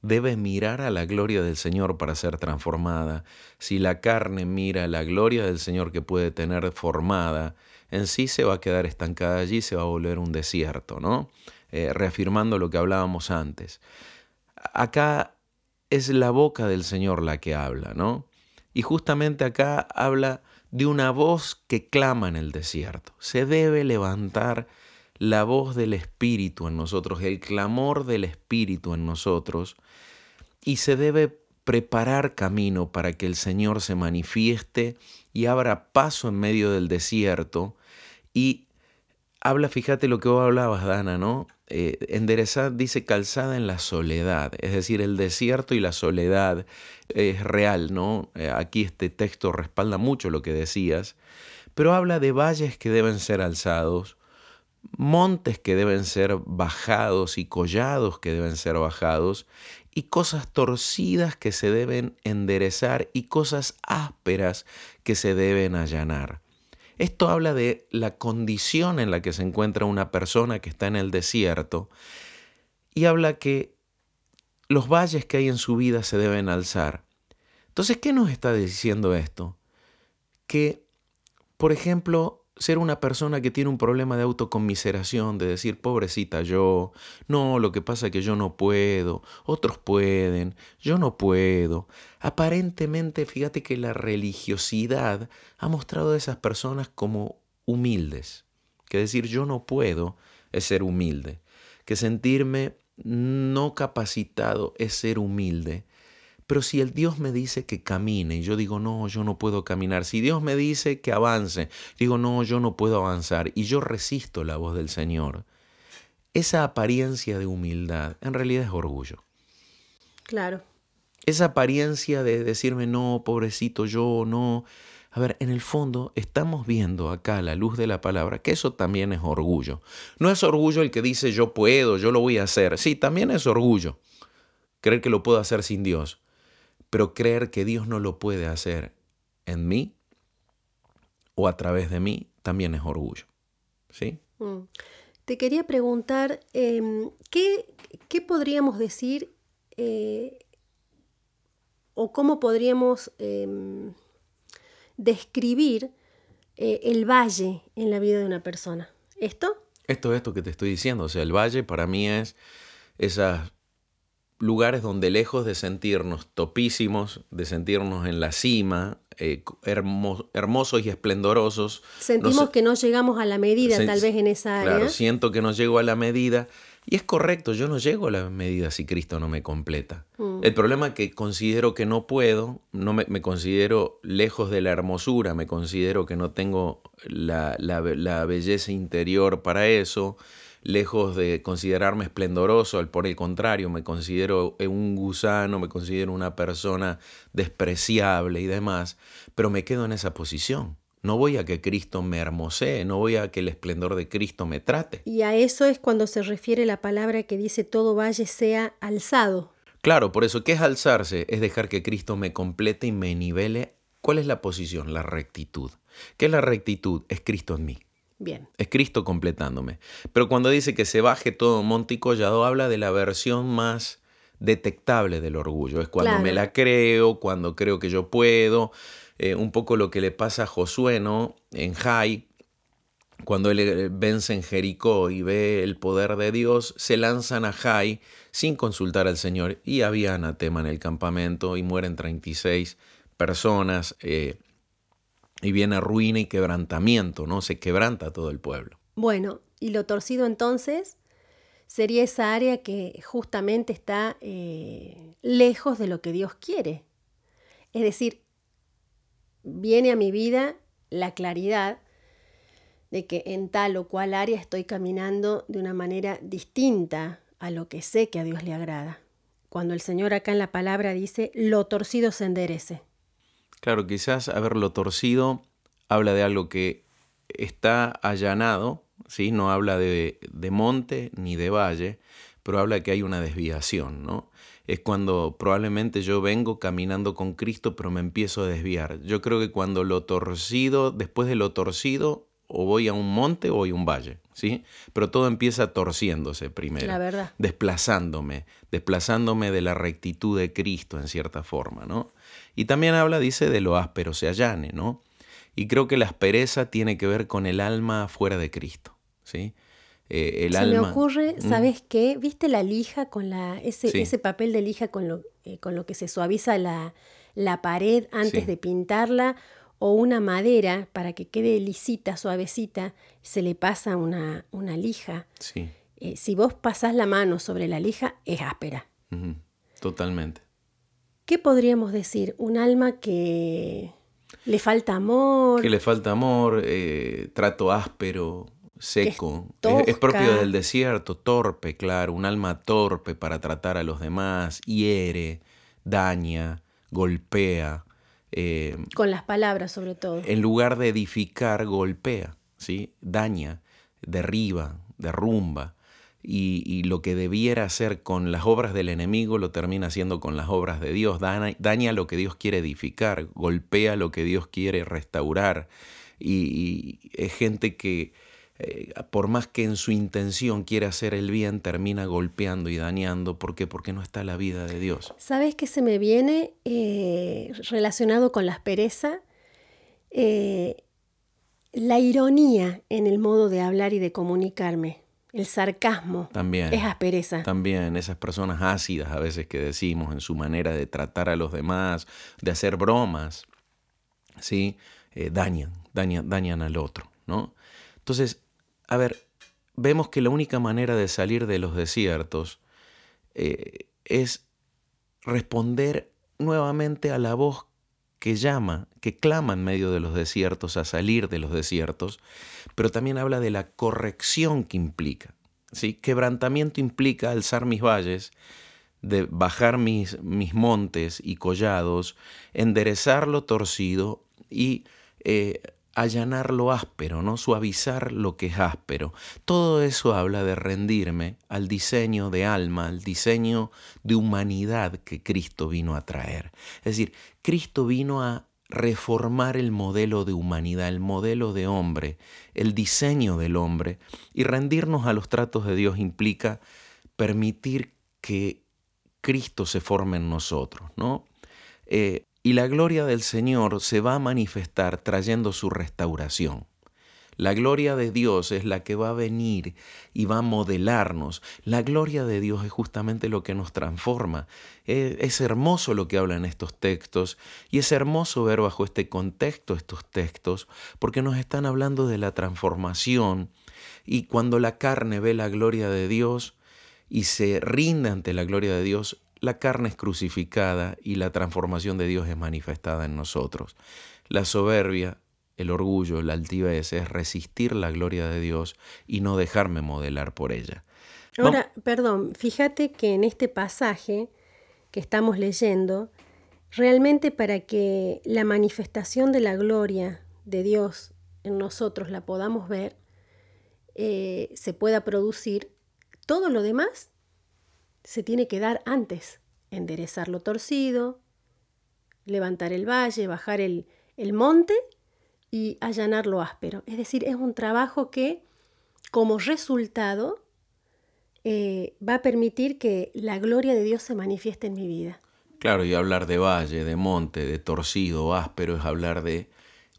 debe mirar a la gloria del Señor para ser transformada. Si la carne mira la gloria del Señor que puede tener formada, en sí se va a quedar estancada allí, se va a volver un desierto, ¿no? Eh, reafirmando lo que hablábamos antes. Acá es la boca del Señor la que habla, ¿no? Y justamente acá habla de una voz que clama en el desierto. Se debe levantar la voz del Espíritu en nosotros, el clamor del Espíritu en nosotros, y se debe preparar camino para que el Señor se manifieste y abra paso en medio del desierto. Y habla, fíjate lo que vos hablabas, Dana, ¿no? Eh, enderezad, dice calzada en la soledad, es decir, el desierto y la soledad es real, ¿no? Eh, aquí este texto respalda mucho lo que decías, pero habla de valles que deben ser alzados, montes que deben ser bajados y collados que deben ser bajados, y cosas torcidas que se deben enderezar y cosas ásperas que se deben allanar. Esto habla de la condición en la que se encuentra una persona que está en el desierto y habla que los valles que hay en su vida se deben alzar. Entonces, ¿qué nos está diciendo esto? Que, por ejemplo, ser una persona que tiene un problema de autoconmiseración, de decir, pobrecita yo, no, lo que pasa es que yo no puedo, otros pueden, yo no puedo. Aparentemente, fíjate que la religiosidad ha mostrado a esas personas como humildes, que decir yo no puedo es ser humilde, que sentirme no capacitado es ser humilde, pero si el Dios me dice que camine y yo digo, no, yo no puedo caminar, si Dios me dice que avance, digo, no, yo no puedo avanzar. Y yo resisto la voz del Señor, esa apariencia de humildad en realidad es orgullo. Claro. Esa apariencia de decirme, no, pobrecito, yo no. A ver, en el fondo estamos viendo acá la luz de la palabra que eso también es orgullo. No es orgullo el que dice yo puedo, yo lo voy a hacer. Sí, también es orgullo. Creer que lo puedo hacer sin Dios. Pero creer que Dios no lo puede hacer en mí o a través de mí también es orgullo. ¿Sí? Mm. Te quería preguntar, em, ¿qué, podríamos decir eh, o cómo podríamos em, describir eh, el valle en la vida de una persona? ¿Esto? Esto es esto que te estoy diciendo. O sea, el valle para mí es esas lugares donde lejos de sentirnos topísimos, de sentirnos en la cima, eh, hermosos y esplendorosos. Sentimos que no llegamos a la medida tal vez en esa área. Claro, siento que no llego a la medida. Y es correcto, yo no llego a la medida si Cristo no me completa. Mm. El problema es que considero que no puedo, no me, considero lejos de la hermosura, me considero que no tengo la, la belleza interior para eso lejos de considerarme esplendoroso, por el contrario, me considero un gusano, me considero una persona despreciable y demás, pero me quedo en esa posición. No voy a que Cristo me hermosee, no voy a que el esplendor de Cristo me trate. Y a eso es cuando se refiere la palabra que dice todo valle sea alzado. Claro, por eso, ¿qué es alzarse? Es dejar que Cristo me complete y me nivele. ¿Cuál es la posición? La rectitud. ¿Qué es la rectitud? Es Cristo en mí. Bien. Es Cristo completándome. Pero cuando dice que se baje todo monte y collado, habla de la versión más detectable del orgullo. Es cuando me la creo, cuando creo que yo puedo. Eh, un poco lo que le pasa a Josué, ¿no? En Jai, cuando él eh, vence en Jericó y ve el poder de Dios, se lanzan a Jai sin consultar al Señor. Y había anatema en el campamento y mueren 36 personas. Eh, y viene ruina y quebrantamiento, ¿no? Se quebranta todo el pueblo. Bueno, y lo torcido entonces sería esa área que justamente está lejos de lo que Dios quiere. Es decir, viene a mi vida la claridad de que en tal o cual área estoy caminando de una manera distinta a lo que sé que a Dios le agrada. Cuando el Señor acá en la palabra dice, lo torcido se enderece. Claro, quizás haberlo torcido habla de algo que está allanado, ¿sí? no habla de, de, monte ni de valle, pero habla que hay una desviación, ¿no? Es cuando probablemente yo vengo caminando con Cristo, pero me empiezo a desviar. Yo creo que cuando lo torcido, después de lo torcido, o voy a un monte o voy a un valle, ¿sí? Pero todo empieza torciéndose primero. La verdad. Desplazándome, desplazándome de la rectitud de Cristo en cierta forma, ¿no? Y también habla, dice, de lo áspero se allane, ¿no? Y creo que la aspereza tiene que ver con el alma fuera de Cristo, ¿sí? Eh, el Se me ocurre, ¿Mm? ¿sabes qué? ¿Viste la lija con la, ese, ese papel de lija con lo, eh, con lo que se suaviza la, la pared antes de pintarla? o una madera para que quede lisita, suavecita, se le pasa una, una lija. Sí. Eh, si vos pasás la mano sobre la lija, es áspera. Totalmente. ¿Qué podríamos decir? Un alma que le falta amor. Que le falta amor, eh, trato áspero, seco. Es, propio del desierto, torpe, claro. Un alma torpe para tratar a los demás, hiere, daña, golpea. Eh, Con las palabras sobre todo. En lugar de edificar, golpea, ¿sí? daña, derriba, derrumba. Y, lo que debiera hacer con las obras del enemigo lo termina haciendo con las obras de Dios. Daña, daña lo que Dios quiere edificar, golpea lo que Dios quiere restaurar. y es gente que eh, por más que en su intención quiera hacer el bien, termina golpeando y dañando. ¿Por qué? Porque no está la vida de Dios. ¿Sabes qué se me viene eh, relacionado con la aspereza? Eh, la ironía en el modo de hablar y de comunicarme. El sarcasmo también, es aspereza. También esas personas ácidas a veces que decimos en su manera de tratar a los demás, de hacer bromas, ¿sí? dañan, dañan, dañan al otro, ¿no? Entonces, a ver, vemos que la única manera de salir de los desiertos eh, es responder nuevamente a la voz que llama, que clama en medio de los desiertos, a salir de los desiertos, pero también habla de la corrección que implica. ¿sí? Quebrantamiento implica alzar mis valles, de bajar mis, mis montes y collados, enderezar lo torcido y eh, allanar lo áspero, ¿no? Suavizar lo que es áspero. Todo eso habla de rendirme al diseño de alma, al diseño de humanidad que Cristo vino a traer. Es decir, Cristo vino a reformar el modelo de humanidad, el modelo de hombre, el diseño del hombre, y rendirnos a los tratos de Dios implica permitir que Cristo se forme en nosotros, ¿no? Eh, y la gloria del Señor se va a manifestar trayendo su restauración. La gloria de Dios es la que va a venir y va a modelarnos. La gloria de Dios es justamente lo que nos transforma. Es, hermoso lo que habla en estos textos y es hermoso ver bajo este contexto estos textos porque nos están hablando de la transformación y cuando la carne ve la gloria de Dios y se rinde ante la gloria de Dios, la carne es crucificada y la transformación de Dios es manifestada en nosotros. La soberbia, el orgullo, la altivez es resistir la gloria de Dios y no dejarme modelar por ella. Ahora, perdón, fíjate que en este pasaje que estamos leyendo, realmente para que la manifestación de la gloria de Dios en nosotros la podamos ver, eh, se pueda producir, todo lo demás se tiene que dar antes. Enderezar lo torcido, levantar el valle, bajar el, monte y allanar lo áspero. Es decir, es un trabajo que como resultado eh, va a permitir que la gloria de Dios se manifieste en mi vida. Claro, y hablar de valle, de monte, de torcido, áspero, es hablar de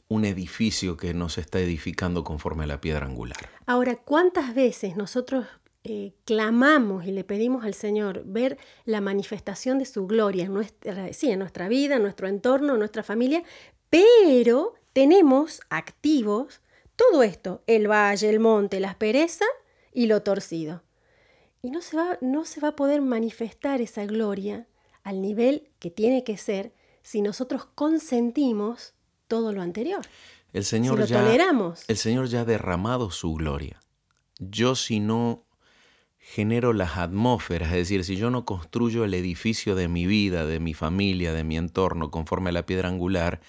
un edificio que nos está edificando conforme a la piedra angular. Ahora, ¿cuántas veces nosotros eh, clamamos y le pedimos al Señor ver la manifestación de su gloria en nuestra, sí, en nuestra vida, en nuestro entorno, en nuestra familia, pero tenemos activos todo esto, el valle, el monte, la aspereza y lo torcido. Y no se va, no se va a poder manifestar esa gloria al nivel que tiene que ser si nosotros consentimos todo lo anterior. El Señor lo ya, toleramos. El Señor ya ha derramado su gloria. Yo si no genero las atmósferas, es decir, si yo no construyo el edificio de mi vida, de mi familia, de mi entorno conforme a la piedra angular,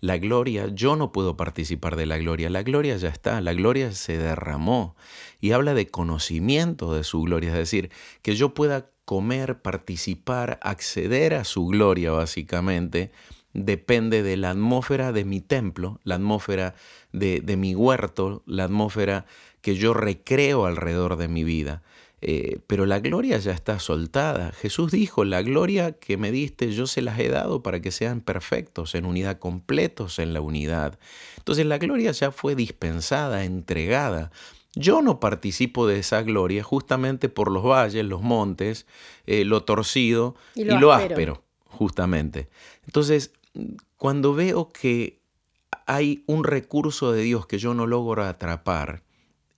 la gloria, yo no puedo participar de la gloria, la gloria ya está, la gloria se derramó y habla de conocimiento de su gloria, es decir, que yo pueda comer, participar, acceder a su gloria básicamente, depende de la atmósfera de mi templo, la atmósfera de, de mi huerto, la atmósfera que yo recreo alrededor de mi vida. Eh, pero la gloria ya está soltada. Jesús dijo, la gloria que me diste yo se las he dado para que sean perfectos, en unidad, completos en la unidad. Entonces la gloria ya fue dispensada, entregada. Yo no participo de esa gloria justamente por los valles, los montes, eh, lo torcido y lo, áspero. justamente. Entonces, cuando veo que hay un recurso de Dios que yo no logro atrapar,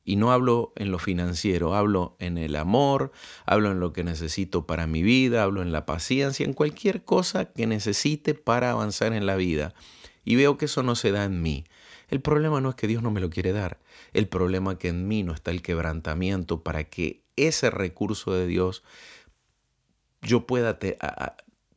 y no hablo en lo financiero, hablo en el amor, hablo en lo que necesito para mi vida, hablo en la paciencia, en cualquier cosa que necesite para avanzar en la vida. Y veo que eso no se da en mí. El problema no es que Dios no me lo quiere dar. El problema es que en mí no está el quebrantamiento para que ese recurso de Dios yo pueda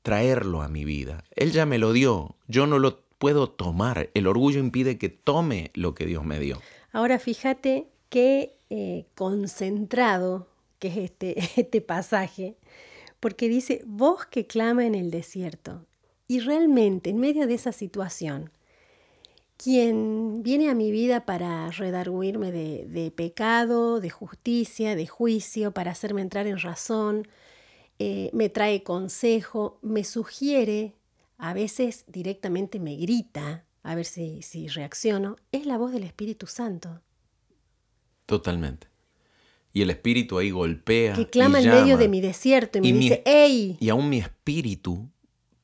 traerlo a mi vida. Él ya me lo dio. Yo no lo puedo tomar. El orgullo impide que tome lo que Dios me dio. Ahora fíjate qué eh, concentrado que es este, este pasaje, porque dice, voz que clama en el desierto. Y realmente, en medio de esa situación, quien viene a mi vida para redarguirme de, pecado, de justicia, de juicio, para hacerme entrar en razón, eh, me trae consejo, me sugiere, a veces directamente me grita, a ver si, si reacciono, es la voz del Espíritu Santo. Totalmente. Y el espíritu ahí golpea. Que clama en medio de mi desierto y me dice, ¡Ey! Y aún mi espíritu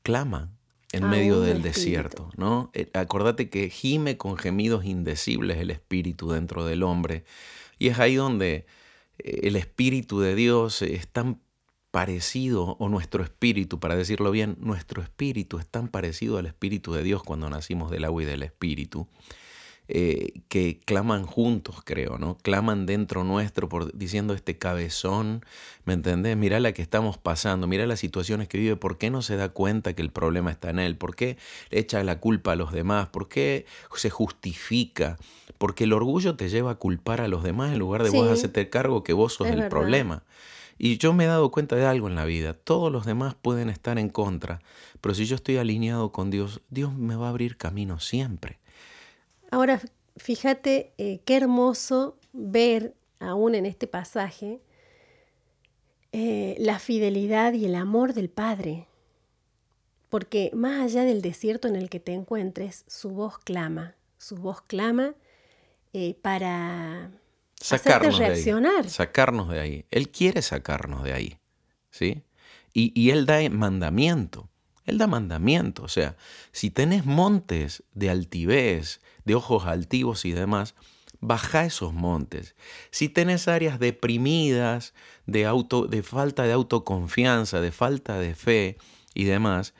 clama en medio del desierto, ¿no? Eh, acordate que gime con gemidos indecibles el espíritu dentro del hombre. Y es ahí donde eh, el espíritu de Dios es tan parecido, o nuestro espíritu, para decirlo bien, nuestro espíritu es tan parecido al espíritu de Dios cuando nacimos del agua y del espíritu, eh, que claman juntos, creo, ¿no? Claman dentro nuestro por, diciendo este cabezón, ¿me entendés? Mira la que estamos pasando, mira las situaciones que vive, ¿por qué no se da cuenta que el problema está en él? ¿Por qué le echa la culpa a los demás? ¿Por qué se justifica? Porque el orgullo te lleva a culpar a los demás en lugar de vos hacerte cargo que vos sos el problema. Y yo me he dado cuenta de algo en la vida. Todos los demás pueden estar en contra, pero si yo estoy alineado con Dios, Dios me va a abrir camino siempre. Ahora, fíjate eh, qué hermoso ver aún en este pasaje eh, la fidelidad y el amor del Padre. Porque más allá del desierto en el que te encuentres, su voz clama, su voz clama eh, para sacarnos reaccionar. De sacarnos de ahí. Él quiere sacarnos de ahí. ¿Sí? Y, y Él da mandamiento. Él da mandamiento. O sea, si tenés montes de altivez, de ojos altivos y demás, baja esos montes. Si tenés áreas deprimidas, de, auto, de falta de autoconfianza, de falta de fe y demás,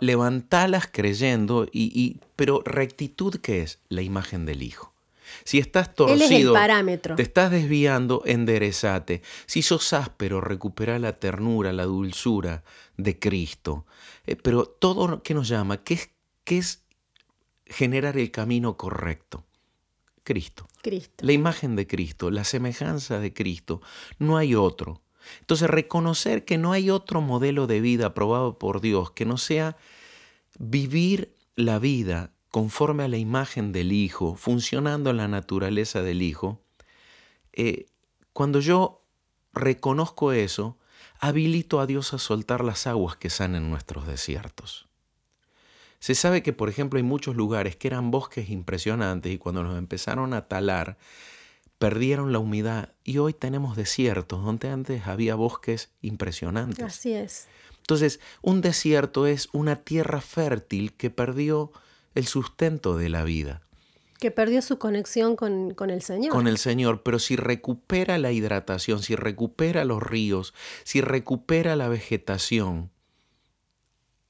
levantalas creyendo, y, y, pero rectitud, ¿qué es? La imagen del Hijo. Si estás torcido, te estás desviando, enderezate. Si sos áspero, recupera la ternura, la dulzura de Cristo. Eh, pero todo que nos llama, ¿qué es, qué es generar el camino correcto? Cristo. Cristo. La imagen de Cristo, la semejanza de Cristo. No hay otro. Entonces, reconocer que no hay otro modelo de vida aprobado por Dios que no sea vivir la vida conforme a la imagen del Hijo, funcionando en la naturaleza del Hijo, eh, cuando yo reconozco eso, habilito a Dios a soltar las aguas que sanen nuestros desiertos. Se sabe que, por ejemplo, hay muchos lugares que eran bosques impresionantes y cuando los empezaron a talar, perdieron la humedad y hoy tenemos desiertos donde antes había bosques impresionantes. Así es. Entonces, un desierto es una tierra fértil que perdió el sustento de la vida. Que perdió su conexión con, con, el Señor. Con el Señor, pero si recupera la hidratación, si recupera los ríos, si recupera la vegetación,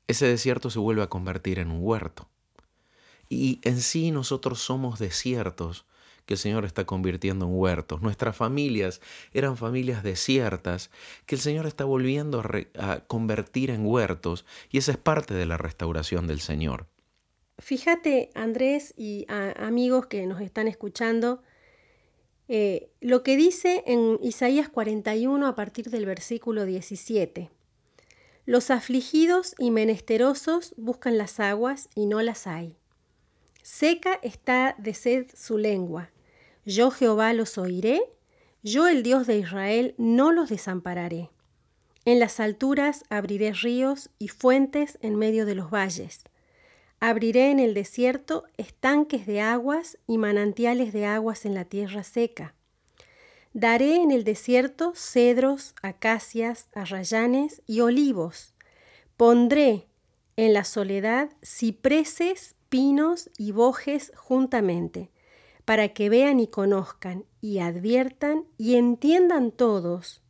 ese desierto se vuelve a convertir en un huerto. Y en sí nosotros somos desiertos que el Señor está convirtiendo en huertos. Nuestras familias eran familias desiertas que el Señor está volviendo a, a convertir en huertos y esa es parte de la restauración del Señor. Fíjate, Andrés y amigos que nos están escuchando, eh, lo que dice en Isaías 41 a partir del versículo 17. Los afligidos y menesterosos buscan las aguas y no las hay. Seca está de sed su lengua. Yo Jehová los oiré, yo el Dios de Israel no los desampararé. En las alturas abriré ríos y fuentes en medio de los valles. Abriré en el desierto estanques de aguas y manantiales de aguas en la tierra seca. Daré en el desierto cedros, acacias, arrayanes y olivos. Pondré en la soledad cipreses, pinos y bojes juntamente, para que vean y conozcan y adviertan y entiendan todos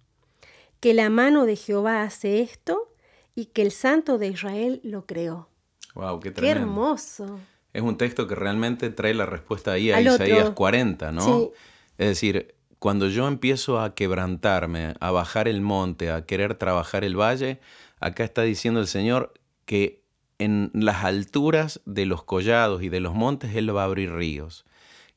que la mano de Jehová hace esto y que el Santo de Israel lo creó. Wow, qué, qué hermoso. Es un texto que realmente trae la respuesta ahí a Isaías 40, ¿no? Es decir, cuando yo empiezo a quebrantarme, a bajar el monte, a querer trabajar el valle, acá está diciendo el Señor que en las alturas de los collados y de los montes Él va a abrir ríos,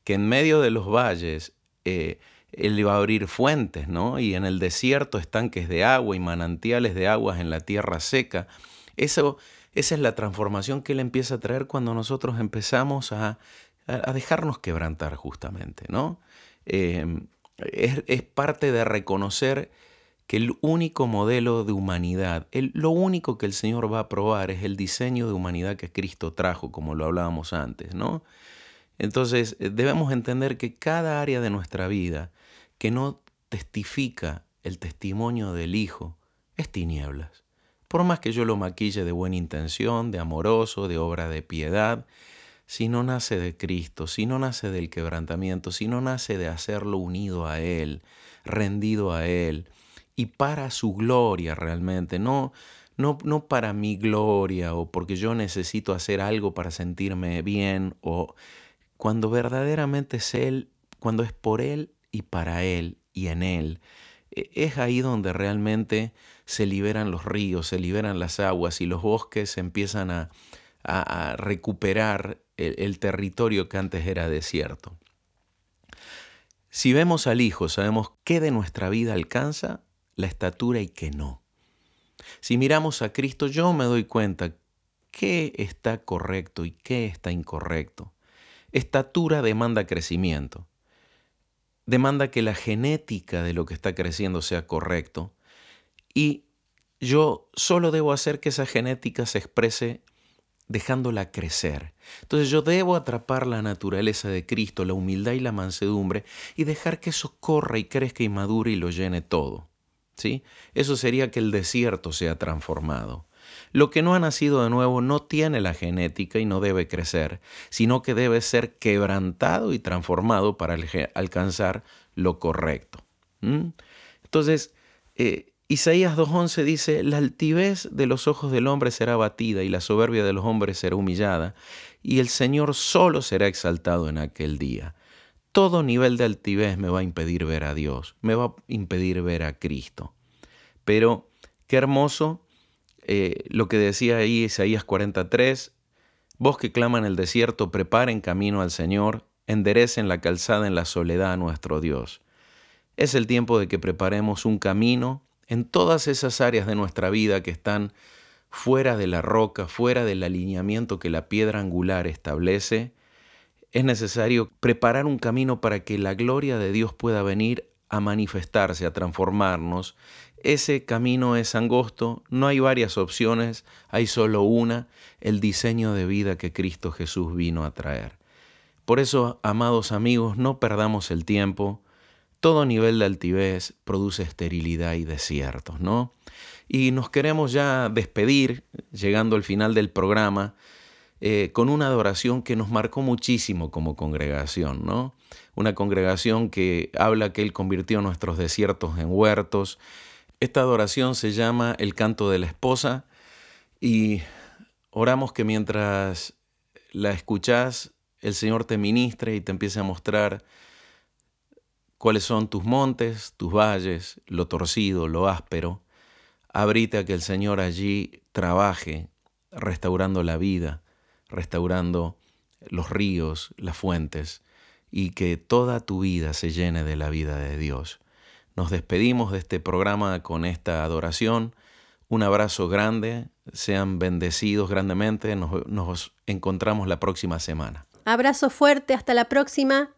que en medio de los valles eh, él iba a abrir fuentes, ¿no? Y en el desierto estanques de agua y manantiales de aguas en la tierra seca. Eso, esa es la transformación que Él empieza a traer cuando nosotros empezamos a, a dejarnos quebrantar justamente, ¿no? Em, es, es, parte de reconocer que el único modelo de humanidad, el, lo único que el Señor va a probar es el diseño de humanidad que Cristo trajo, como lo hablábamos antes, ¿no? Entonces debemos entender que cada área de nuestra vida que no testifica el testimonio del Hijo es tinieblas. Por más que yo lo maquille de buena intención, de amoroso, de obra de piedad, si no nace de Cristo, si no nace del quebrantamiento, si no nace de hacerlo unido a Él, rendido a Él, y para su gloria realmente, no, no, no para mi gloria o porque yo necesito hacer algo para sentirme bien, o cuando verdaderamente es Él, cuando es por Él y para Él y en Él. E, es ahí donde realmente se liberan los ríos, se liberan las aguas y los bosques empiezan a, recuperar el, el territorio que antes era desierto. Si vemos al Hijo, sabemos qué de nuestra vida alcanza la estatura y qué no. Si miramos a Cristo, yo me doy cuenta qué está correcto y qué está incorrecto. Estatura demanda crecimiento demanda que la genética de lo que está creciendo sea correcto y yo solo debo hacer que esa genética se exprese dejándola crecer. Entonces yo debo atrapar la naturaleza de Cristo, la humildad y la mansedumbre y dejar que eso corra y crezca y madure y lo llene todo. ¿Sí? Eso sería que el desierto sea transformado. Lo que no ha nacido de nuevo no tiene la genética y no debe crecer, sino que debe ser quebrantado y transformado para alcanzar lo correcto. Entonces, eh, Isaías 2.11 dice, la altivez de los ojos del hombre será batida y la soberbia de los hombres será humillada, y el Señor solo será exaltado en aquel día. Todo nivel de altivez me va a impedir ver a Dios, me va a impedir ver a Cristo. Pero qué hermoso eh, lo que decía ahí Isaías 43, vos que claman el desierto, preparen camino al Señor, enderecen la calzada en la soledad a nuestro Dios. Es el tiempo de que preparemos un camino en todas esas áreas de nuestra vida que están fuera de la roca, fuera del alineamiento que la piedra angular establece. Es necesario preparar un camino para que la gloria de Dios pueda venir a manifestarse, a transformarnos ese camino es angosto, no hay varias opciones, hay solo una, el diseño de vida que Cristo Jesús vino a traer. Por eso, amados amigos, no perdamos el tiempo. Todo nivel de altivez produce esterilidad y desiertos, ¿no? Y nos queremos ya despedir, llegando al final del programa, eh, con una adoración que nos marcó muchísimo como congregación, ¿no? Una congregación que habla que Él convirtió nuestros desiertos en huertos, esta adoración se llama el canto de la esposa y oramos que mientras la escuchás, el Señor te ministre y te empiece a mostrar cuáles son tus montes, tus valles, lo torcido, lo áspero. Abrite a que el Señor allí trabaje restaurando la vida, restaurando los ríos, las fuentes, y que toda tu vida se llene de la vida de Dios. Nos despedimos de este programa con esta adoración. Un abrazo grande, sean bendecidos grandemente, nos, encontramos la próxima semana. Abrazo fuerte, hasta la próxima.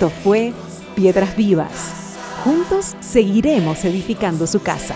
Esto fue Piedras Vivas. Juntos seguiremos edificando su casa.